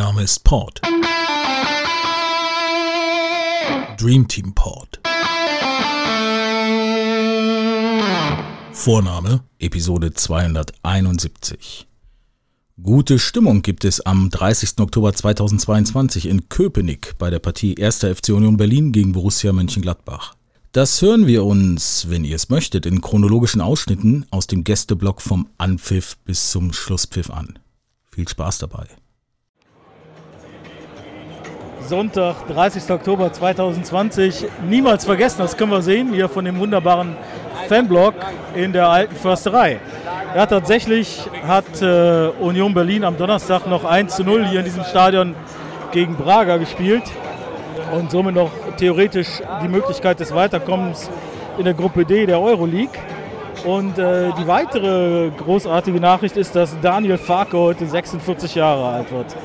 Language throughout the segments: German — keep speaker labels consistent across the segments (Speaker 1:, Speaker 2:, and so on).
Speaker 1: Name ist Port. Dream Team Port. Vorname Episode 271. Gute Stimmung gibt es am 30. Oktober 2022 in Köpenick bei der Partie 1. FC Union Berlin gegen Borussia Mönchengladbach. Das hören wir uns, wenn ihr es möchtet, in chronologischen Ausschnitten aus dem Gästeblock vom Anpfiff bis zum Schlusspfiff an. Viel Spaß dabei.
Speaker 2: Sonntag, 30. Oktober 2020. Niemals vergessen, das können wir sehen hier von dem wunderbaren Fanblock in der alten Försterei. Ja, tatsächlich hat äh, Union Berlin am Donnerstag noch 1 zu 0 hier in diesem Stadion gegen Braga gespielt und somit noch theoretisch die Möglichkeit des Weiterkommens in der Gruppe D der Euroleague. Und äh, die weitere großartige Nachricht ist, dass Daniel Farke heute 46 Jahre alt wird.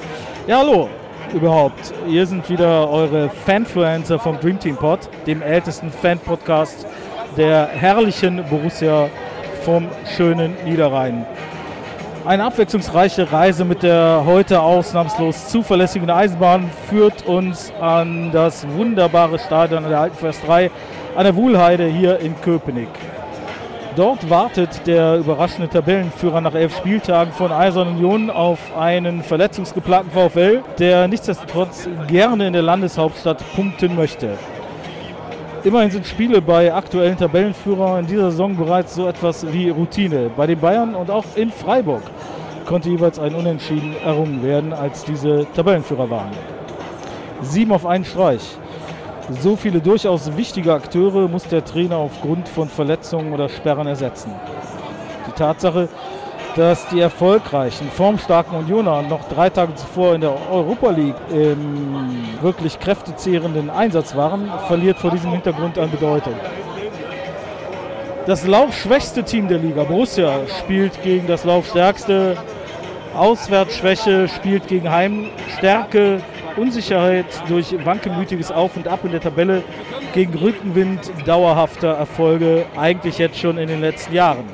Speaker 2: Ja, hallo überhaupt. Hier sind wieder eure Fanfluencer vom Dream Team Pod, dem ältesten Fan-Podcast der herrlichen Borussia vom schönen Niederrhein. Eine abwechslungsreiche Reise mit der heute ausnahmslos zuverlässigen Eisenbahn führt uns an das wunderbare Stadion der Alten Försterei an der Wuhlheide hier in Köpenick. Dort wartet der überraschende Tabellenführer nach elf Spieltagen von Eisern Union auf einen verletzungsgeplagten VfL, der nichtsdestotrotz gerne in der Landeshauptstadt punkten möchte. Immerhin sind Spiele bei aktuellen Tabellenführern in dieser Saison bereits so etwas wie Routine. Bei den Bayern und auch in Freiburg konnte jeweils ein Unentschieden errungen werden, als diese Tabellenführer waren. Sieben auf einen Streich so viele durchaus wichtige Akteure muss der Trainer aufgrund von Verletzungen oder Sperren ersetzen. Die Tatsache, dass die erfolgreichen, formstarken Unioner noch drei Tage zuvor in der Europa League im wirklich kräftezehrenden Einsatz waren, verliert vor diesem Hintergrund an Bedeutung. Das laufschwächste Team der Liga, Borussia, spielt gegen das laufstärkste. Auswärtsschwäche spielt gegen Heimstärke. Unsicherheit durch wankelmütiges Auf und Ab in der Tabelle gegen Rückenwind dauerhafter Erfolge, eigentlich jetzt schon in den letzten Jahren.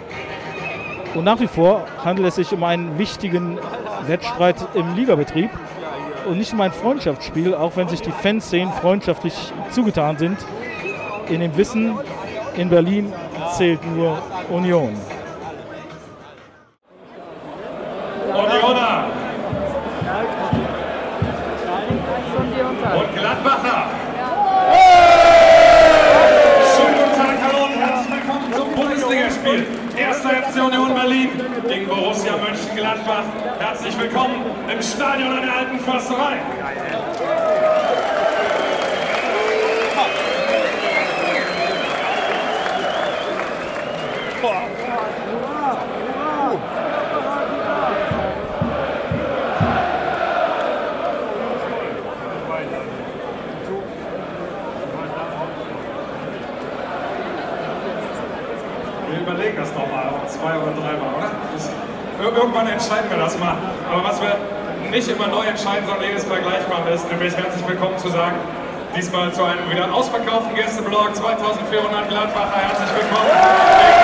Speaker 2: Und nach wie vor handelt es sich um einen wichtigen Wettstreit im Ligabetrieb und nicht um ein Freundschaftsspiel, auch wenn sich die Fanszenen freundschaftlich zugetan sind. In dem Wissen, in Berlin zählt nur Union.
Speaker 3: Mönchengladbach. Herzlich willkommen im Stadion an der Alten Försterei. Wir überlegen das nochmal, zwei oder dreimal, oder? Irgendwann entscheiden wir das mal. Aber was wir nicht immer neu entscheiden, sondern jedes Mal gleich machen, ist nämlich herzlich willkommen zu sagen, diesmal zu einem wieder ausverkauften Gästeblog, 2400 Gladbacher, herzlich willkommen.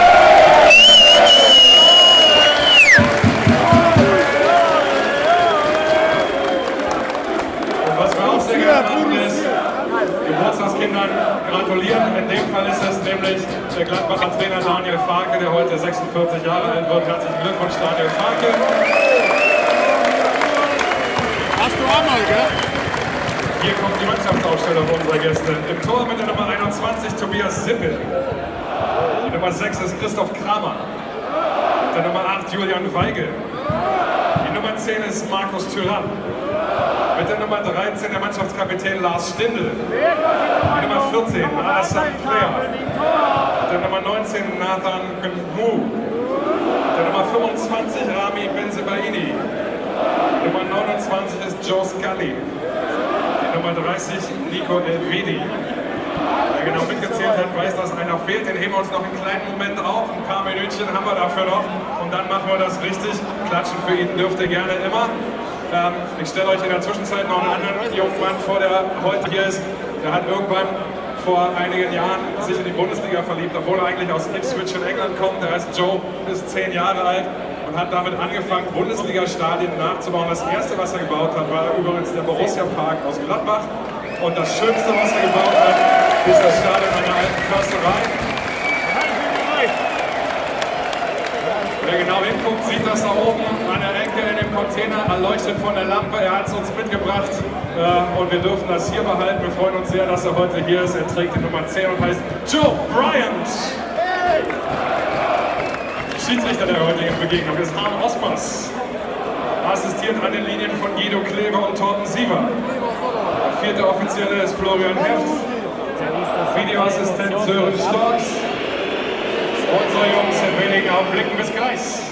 Speaker 3: Gratulieren. In dem Fall ist es nämlich der Gladbacher Trainer Daniel Farke, der heute 46 Jahre alt wird. Herzlichen Glückwunsch, Daniel Farke.
Speaker 4: Hast du auch mal, gell?
Speaker 3: Hier kommt die Mannschaftsaufstellung unserer Gäste. Im Tor mit der Nummer 21 Tobias Sippel. Die Nummer 6 ist Christoph Kramer. Der Nummer 8 Julian Weigel. Die Nummer 10 ist Markus Thüram. Mit der Nummer 13 der Mannschaftskapitän Lars Stindl. Die Nummer 14 Alassane Player. Der Nummer 19 Nathan Gmu. Der Nummer 25 Rami Benzebaini. Nummer 29 ist Joe Scully. Die Nummer 30 Nico Elvedi. Wer genau mitgezählt hat, weiß, dass einer fehlt. Den heben wir uns noch einen kleinen Moment auf. Ein paar Minütchen haben wir dafür noch. Und dann machen wir das richtig. Klatschen für ihn dürft ihr gerne immer. Ähm, ich stelle euch in der Zwischenzeit noch einen anderen jungen Mann vor, der heute hier ist. Der hat irgendwann vor einigen Jahren sich in die Bundesliga verliebt, obwohl er eigentlich aus Ipswich in England kommt. Der heißt Joe, ist zehn Jahre alt und hat damit angefangen, Bundesliga-Stadien nachzubauen. Das erste, was er gebaut hat, war übrigens der Borussia Park aus Gladbach. Und das Schönste, was er gebaut hat, ist das Stadion an der alten Försterei. Wer genau hinguckt, sieht das da oben an Container, erleuchtet von der Lampe. Er hat es uns mitgebracht äh, und wir dürfen das hier behalten. Wir freuen uns sehr, dass er heute hier ist. Er trägt die Nummer 10 und heißt Joe Bryant. Schiedsrichter der heutigen Begegnung ist Harm Osmers. Assistiert an den Linien von Guido Kleber und Torben Siever. Der vierte Offizielle ist Florian Heft. Videoassistent Sören Storks. Unsere Jungs in wenigen Augenblicken bis gleich.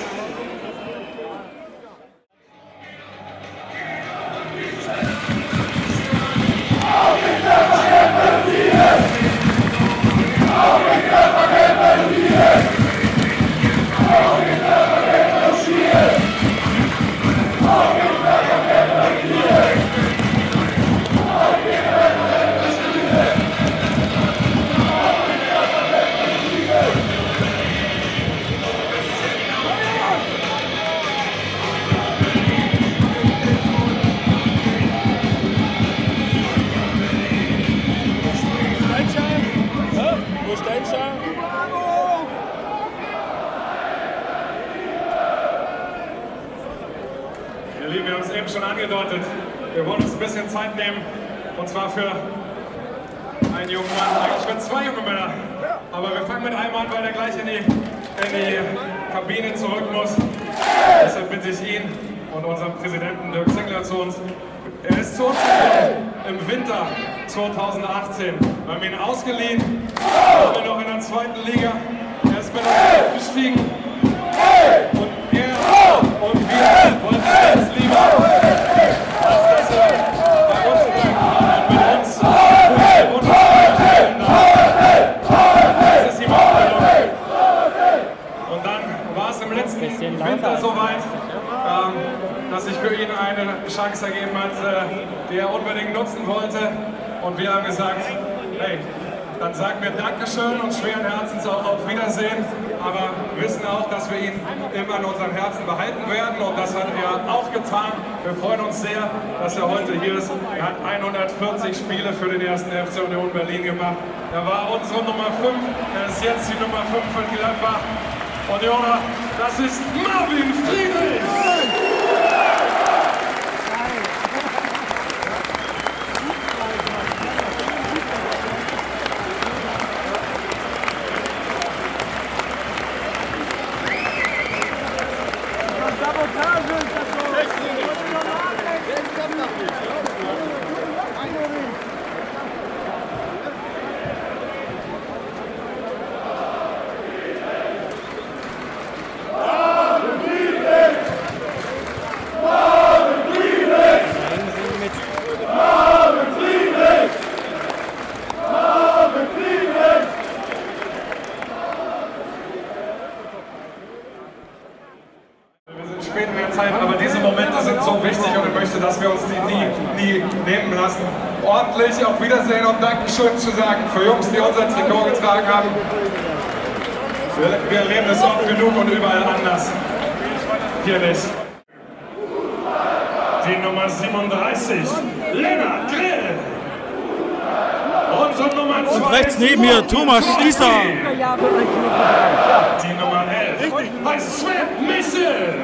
Speaker 3: Ihn eine Chance ergeben hat, äh, die er unbedingt nutzen wollte. Und wir haben gesagt, hey, dann sagen wir Dankeschön und schweren Herzens auch auf Wiedersehen. Aber wissen auch, dass wir ihn immer in unseren Herzen behalten werden. Und das hat er auch getan. Wir freuen uns sehr, dass er heute hier ist. Er hat 140 Spiele für den ersten FC Union Berlin gemacht. Er war unsere Nummer 5. Er ist jetzt die Nummer 5 in Gladbach. Und Jona, das ist Marvin Friedrich! Wir sind spät in der Zeit, aber diese Momente sind so wichtig und ich möchte, dass wir uns die nie, nie nehmen lassen. Ordentlich auf Wiedersehen und Dankeschön zu sagen für Jungs, die unser Trikot getragen haben. Wir, wir erleben es oft genug und überall anders. Hier nicht. Die Nummer 37, Lennart Grill. Unsere Nummer 2
Speaker 2: Und rechts neben mir Thomas Schließer.
Speaker 3: Die Nummer 11 heißt Sven Missel.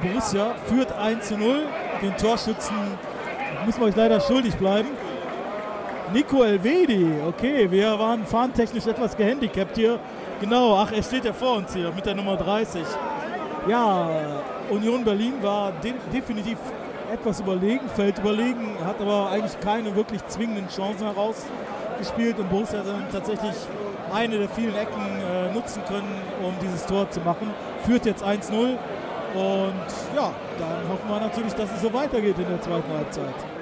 Speaker 2: Borussia führt 1 zu 0. Den Torschützen müssen wir euch leider schuldig bleiben. Nico Elvedi, okay, wir waren fahrentechnisch etwas gehandicapt hier. Genau, ach, er steht ja vor uns hier mit der Nummer 30. Ja, Union Berlin war de definitiv etwas überlegen, fällt überlegen, hat aber eigentlich keine wirklich zwingenden Chancen herausgespielt und Borussia hat dann tatsächlich eine der vielen Ecken äh, nutzen können, um dieses Tor zu machen. Führt jetzt 1-0 und ja, dann hoffen wir natürlich, dass es so weitergeht in der zweiten Halbzeit.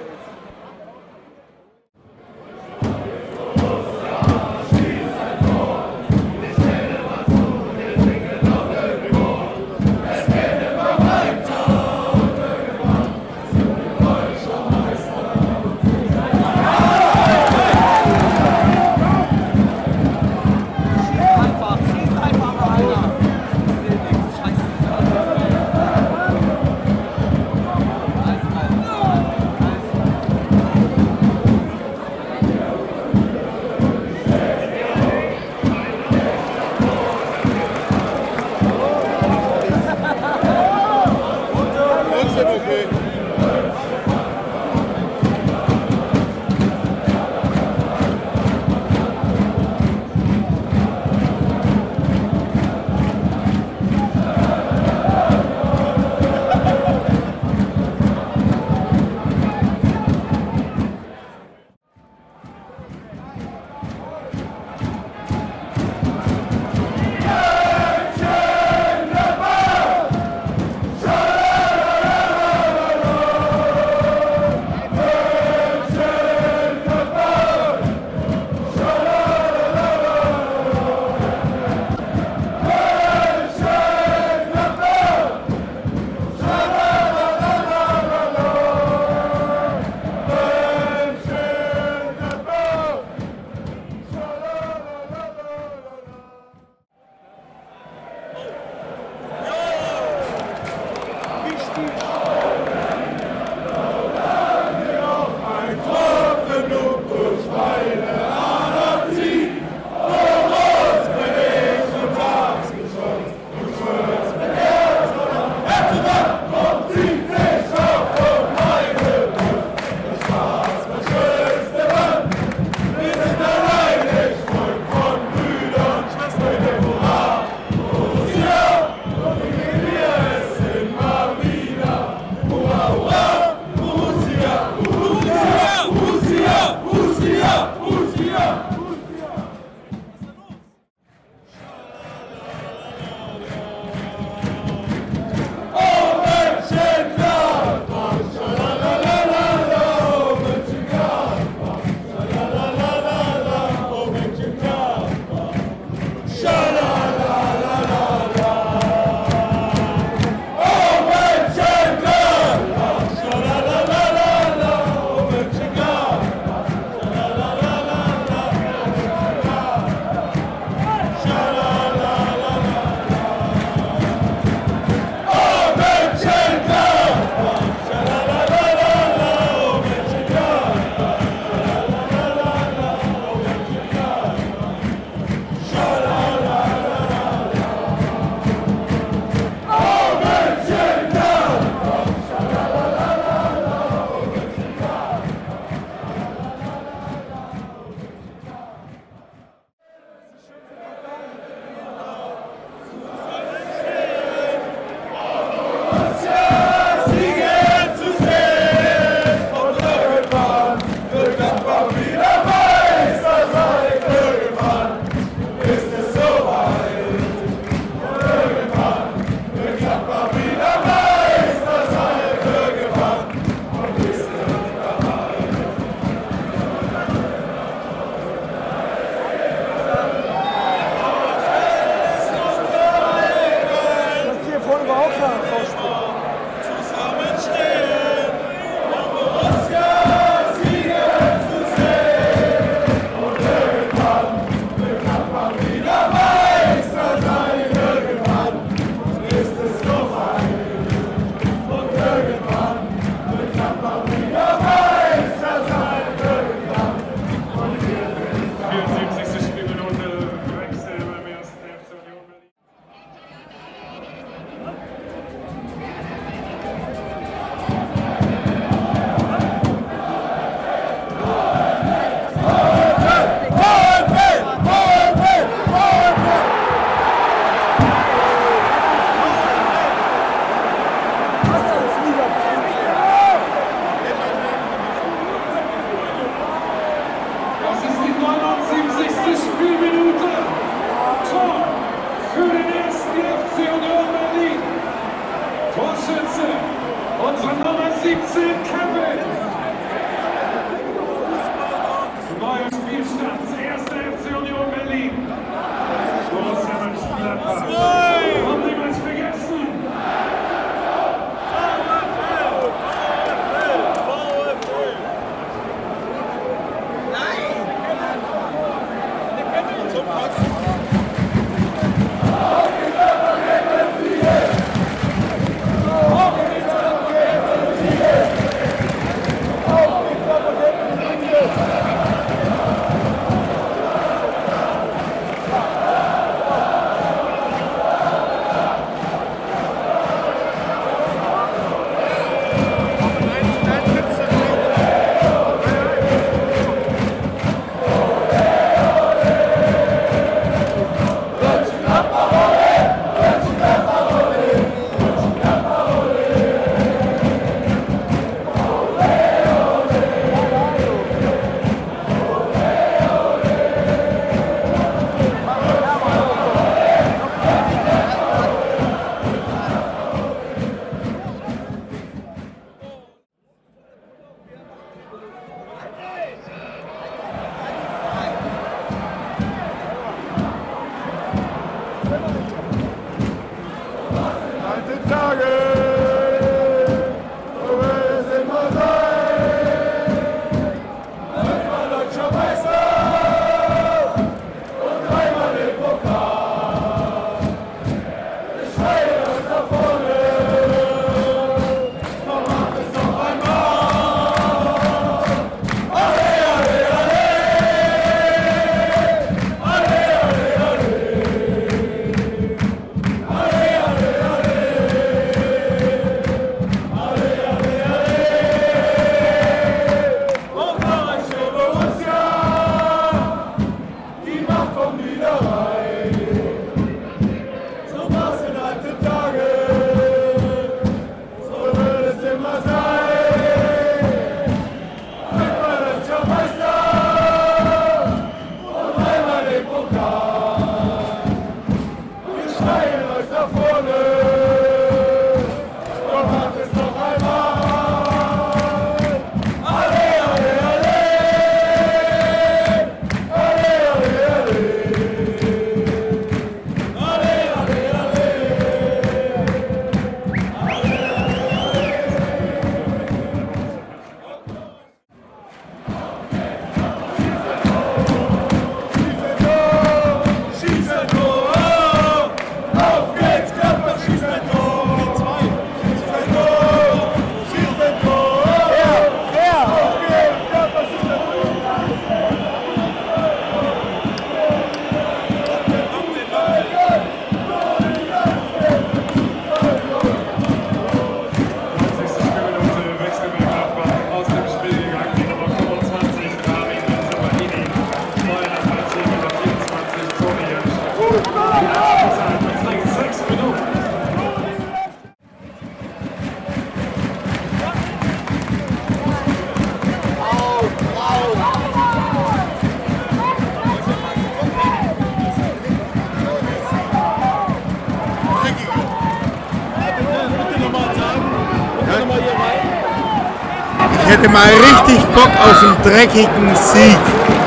Speaker 4: Hätte mal richtig Bock auf einen dreckigen Sieg.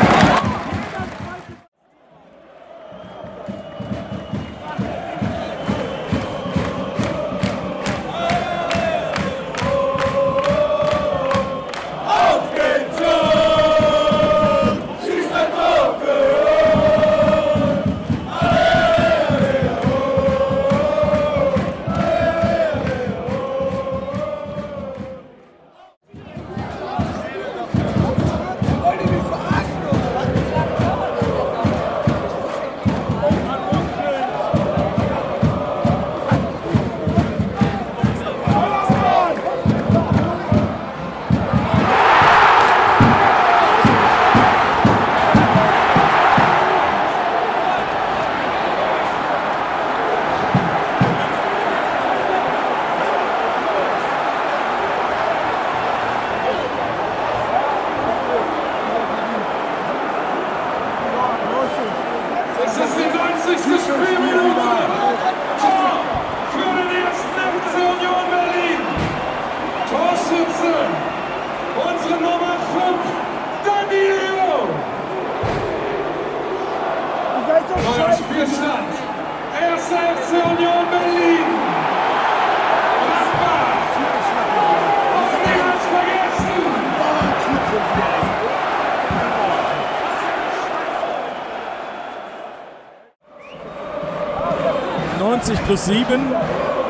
Speaker 2: Plus 7.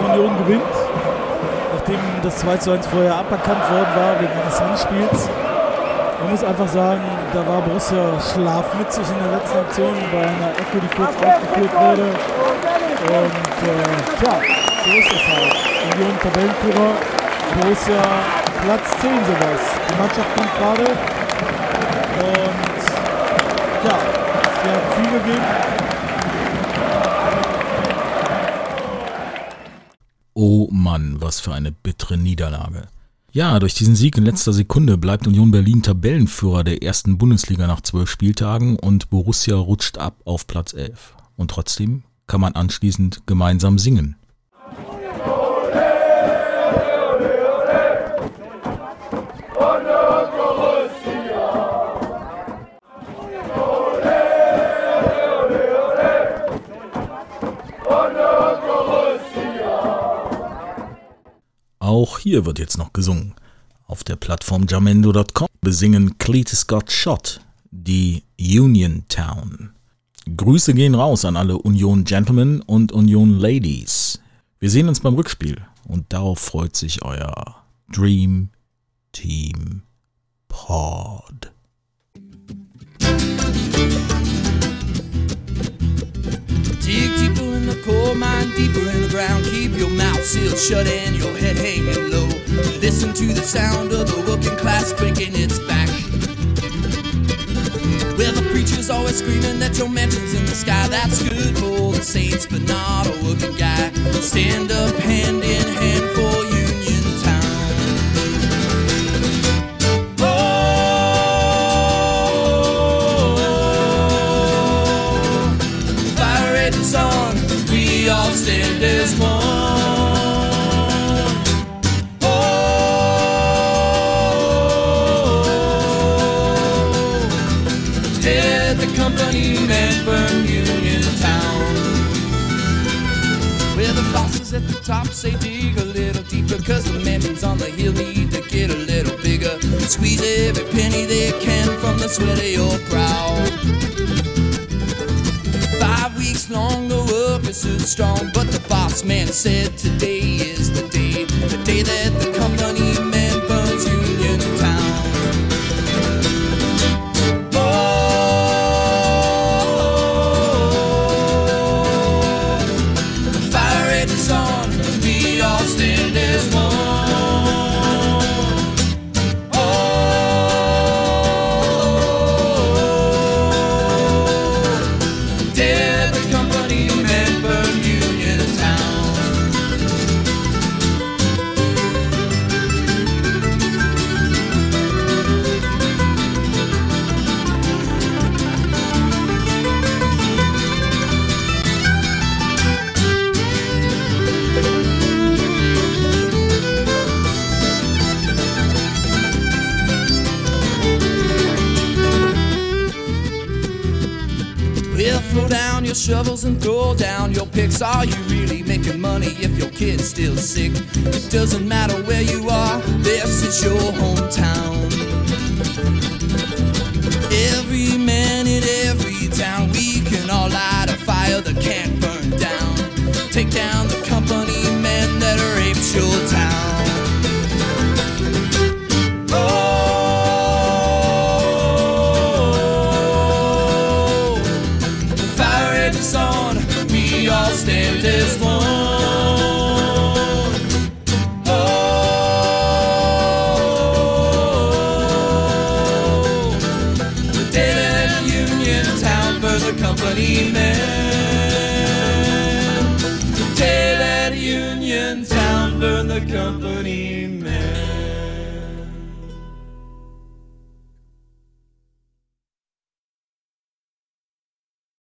Speaker 2: Union gewinnt. Nachdem das 2 zu 1 vorher aberkannt worden war wegen eines Handspiels. Man muss einfach sagen, da war Borussia schlafmützig in der letzten Aktion bei einer Ecke, die kurz aufgeführt wurde. Und äh, tja, so ist es halt. Union Tabellenführer, Borussia Platz 10 sowas. Die Mannschaft kommt gerade. Und ja, es wird viel gegeben.
Speaker 1: Mann, was für eine bittere Niederlage. Ja, durch diesen Sieg in letzter Sekunde bleibt Union Berlin Tabellenführer der ersten Bundesliga nach zwölf Spieltagen und Borussia rutscht ab auf Platz 11. Und trotzdem kann man anschließend gemeinsam singen. Hier wird jetzt noch gesungen. Auf der Plattform jamendo.com besingen Cletus Scott Shot die Union Town. Grüße gehen raus an alle Union Gentlemen und Union Ladies. Wir sehen uns beim Rückspiel und darauf freut sich euer Dream Team Pod.
Speaker 5: Mouth sealed shut and your head hanging low. Listen to the sound of the working class breaking its back. Well, the preacher's always screaming that your mansion's in the sky. That's good for the saints, but not a working guy. Stand up hand in hand for Union the company man, Union Town. Where the bosses at the top say dig a little deeper, cause the mansions on the hill need to get a little bigger. Squeeze every penny they can from the sweat of your brow. Five weeks long, the workers stood strong, but the boss man said today is the day, the day that the Throw down your shovels and throw down your picks. Are you really making money if your kid's still sick? It doesn't matter where you are, this is your hometown. company.